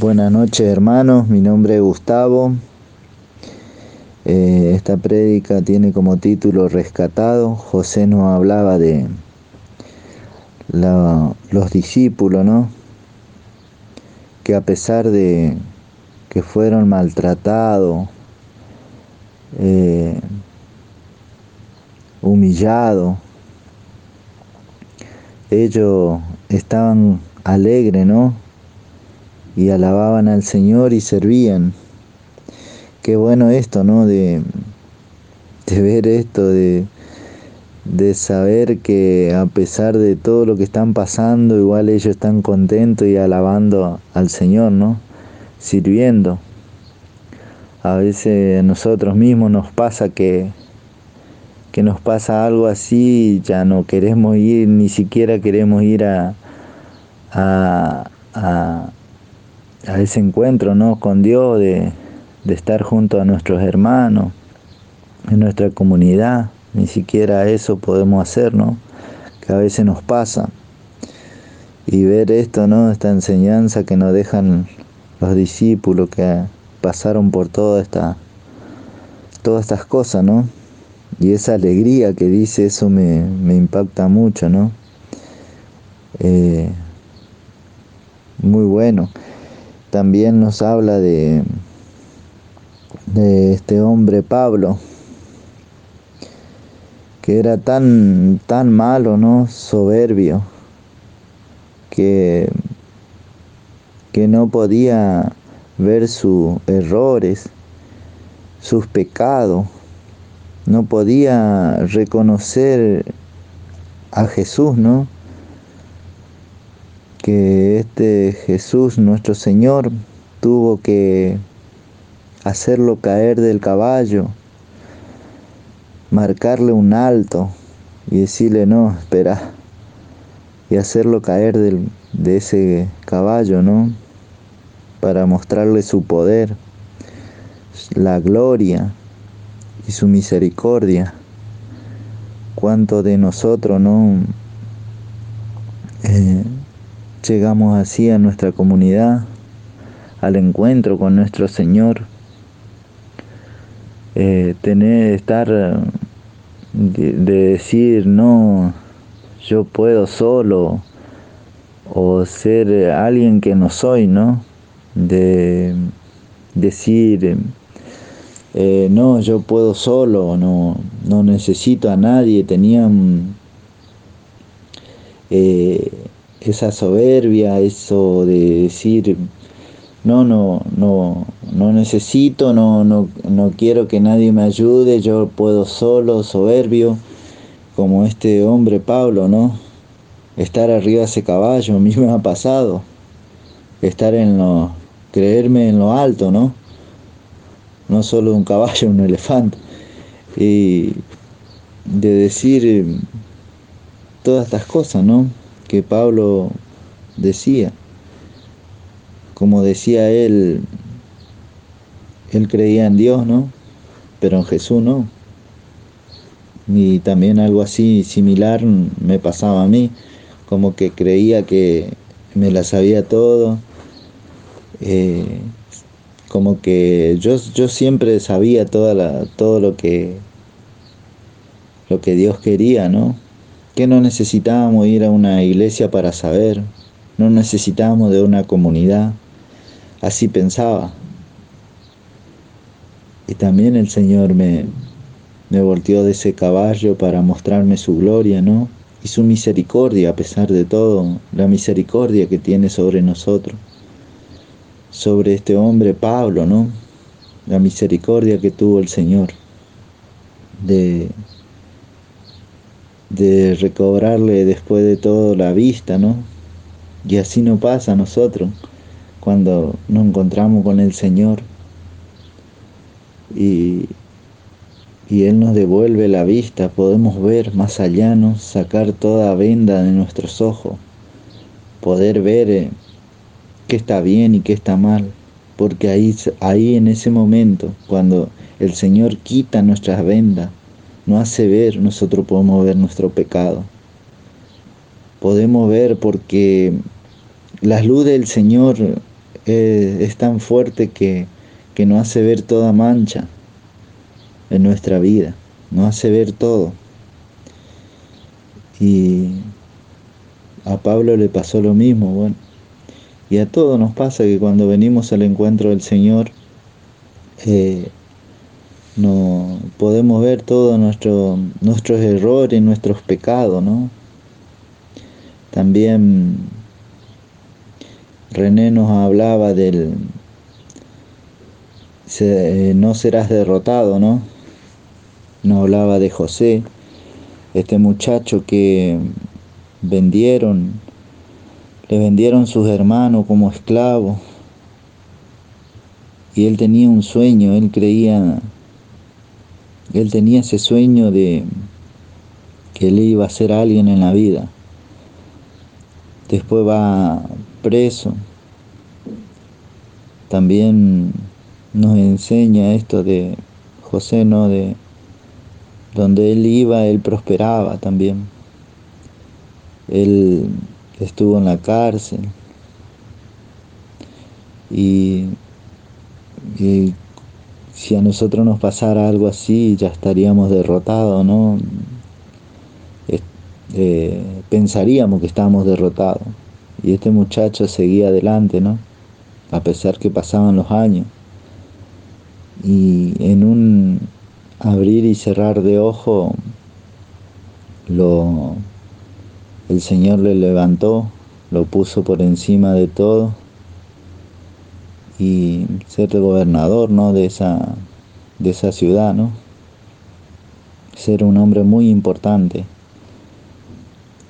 Buenas noches hermanos, mi nombre es Gustavo. Eh, esta prédica tiene como título Rescatado. José nos hablaba de los discípulos, ¿no? Que a pesar de que fueron maltratados, eh, humillados, ellos estaban alegres, ¿no? Y alababan al Señor y servían. Qué bueno esto, ¿no? De, de ver esto, de, de saber que a pesar de todo lo que están pasando, igual ellos están contentos y alabando al Señor, ¿no? Sirviendo. A veces a nosotros mismos nos pasa que, que nos pasa algo así, ya no queremos ir, ni siquiera queremos ir a, a, a, ese encuentro ¿no? con Dios, de, de estar junto a nuestros hermanos, en nuestra comunidad, ni siquiera eso podemos hacer, ¿no? Que a veces nos pasa. Y ver esto, ¿no? Esta enseñanza que nos dejan los discípulos que pasaron por toda esta, todas estas cosas, ¿no? Y esa alegría que dice, eso me, impacta mucho, ¿no? Eh, muy bueno. También nos habla de, de este hombre Pablo, que era tan, tan malo, ¿no? Soberbio, que, que no podía ver sus errores, sus pecados no podía reconocer a Jesús, ¿no? Que este Jesús, nuestro Señor, tuvo que hacerlo caer del caballo, marcarle un alto y decirle, no, espera, y hacerlo caer de ese caballo, ¿no? Para mostrarle su poder, la gloria, y su misericordia. Cuánto de nosotros no eh, llegamos así a nuestra comunidad, al encuentro con nuestro Señor. Eh, tener, estar, de, decir, no, yo puedo solo, o ser alguien que no soy, ¿no? De decir, eh, no, yo puedo solo, no, no necesito a nadie, tenían eh, esa soberbia, eso de decir, no, no, no, no necesito, no, no, no quiero que nadie me ayude, yo puedo solo, soberbio, como este hombre Pablo, ¿no? Estar arriba de ese caballo, a mí me ha pasado, estar en lo, creerme en lo alto, ¿no? no solo un caballo, un elefante, y de decir todas estas cosas, ¿no? Que Pablo decía. Como decía él, él creía en Dios, ¿no? Pero en Jesús no. Y también algo así similar me pasaba a mí, como que creía que me la sabía todo, eh, como que yo, yo siempre sabía toda la, todo lo que, lo que Dios quería, ¿no? Que no necesitábamos ir a una iglesia para saber, no necesitábamos de una comunidad, así pensaba. Y también el Señor me, me volteó de ese caballo para mostrarme su gloria, ¿no? Y su misericordia, a pesar de todo, la misericordia que tiene sobre nosotros sobre este hombre Pablo, ¿no? La misericordia que tuvo el Señor de, de recobrarle después de todo la vista, ¿no? Y así no pasa a nosotros cuando nos encontramos con el Señor y, y Él nos devuelve la vista, podemos ver más allá, ¿no? Sacar toda venda de nuestros ojos, poder ver. Eh, qué está bien y qué está mal, porque ahí, ahí en ese momento, cuando el Señor quita nuestras vendas, nos hace ver, nosotros podemos ver nuestro pecado. Podemos ver porque la luz del Señor eh, es tan fuerte que, que nos hace ver toda mancha en nuestra vida, nos hace ver todo. Y a Pablo le pasó lo mismo, bueno. Y a todos nos pasa que cuando venimos al encuentro del Señor, eh, no podemos ver todos nuestro, nuestros errores, nuestros pecados, ¿no? También René nos hablaba del eh, no serás derrotado, ¿no? Nos hablaba de José, este muchacho que vendieron, le vendieron sus hermanos como esclavo. Y él tenía un sueño, él creía, él tenía ese sueño de que él iba a ser alguien en la vida. Después va preso. También nos enseña esto de José, ¿no? De donde él iba, él prosperaba también. Él estuvo en la cárcel y, si a nosotros nos pasara algo así ya estaríamos derrotados, ¿no? Eh, pensaríamos que estábamos derrotados. Y este muchacho seguía adelante, ¿no? A pesar que pasaban los años. Y en un abrir y cerrar de ojo, lo, el Señor le levantó, lo puso por encima de todo y ser el gobernador ¿no? de, esa, de esa ciudad, ¿no? ser un hombre muy importante.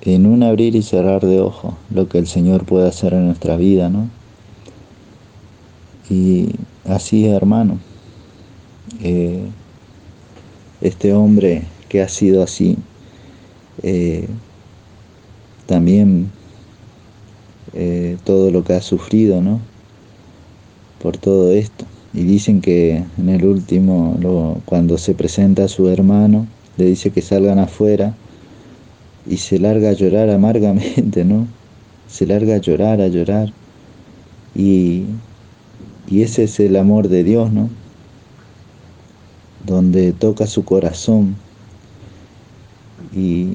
En un abrir y cerrar de ojo, lo que el Señor puede hacer en nuestra vida, ¿no? Y así, hermano, eh, este hombre que ha sido así, eh, también eh, todo lo que ha sufrido, ¿no? Por todo esto. Y dicen que en el último, cuando se presenta a su hermano, le dice que salgan afuera y se larga a llorar amargamente, ¿no? Se larga a llorar, a llorar. Y, y ese es el amor de Dios, ¿no? Donde toca su corazón y,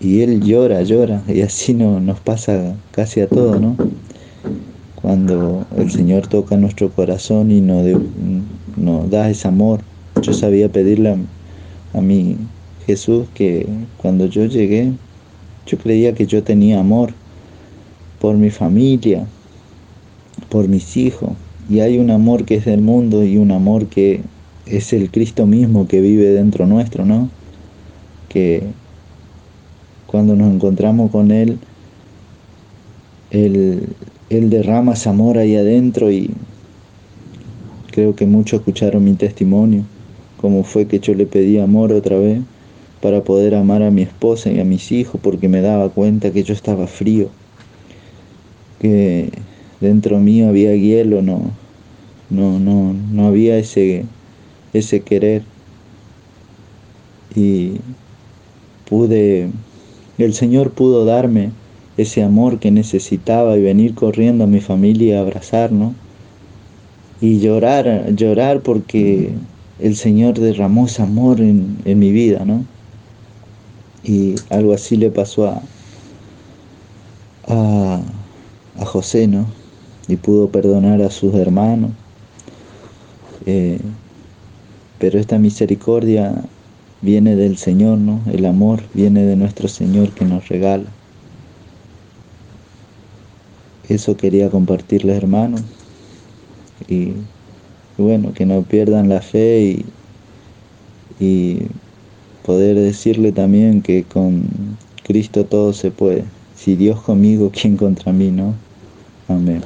y él llora, llora, y así no, nos pasa casi a todos, ¿no? Cuando el Señor toca nuestro corazón y nos, da ese amor. Yo sabía pedirle a, a mi Jesús que cuando yo llegué, yo creía que yo tenía amor por mi familia, por mis hijos, y hay un amor que es del mundo y un amor que es el Cristo mismo que vive dentro nuestro, ¿no? Que cuando nos encontramos con Él, Él, derrama ese amor ahí adentro y creo que muchos escucharon mi testimonio, cómo fue que yo le pedí amor otra vez para poder amar a mi esposa y a mis hijos, porque me daba cuenta que yo estaba frío, que dentro mío había hielo, no, no, no, no había ese, ese querer. Y pude el Señor pudo darme ese amor que necesitaba y venir corriendo a mi familia a abrazar, ¿no? Y llorar, llorar porque el Señor derramó ese amor en, mi vida, ¿no? Y algo así le pasó a, a, José, ¿no? Y pudo perdonar a sus hermanos. Eh, pero esta misericordia viene del Señor, ¿no? El amor viene de nuestro Señor que nos regala. Eso quería compartirles, hermanos. Y, bueno, que no pierdan la fe y, y poder decirle también que con Cristo todo se puede. Si Dios conmigo, ¿quién contra mí, no? Amén.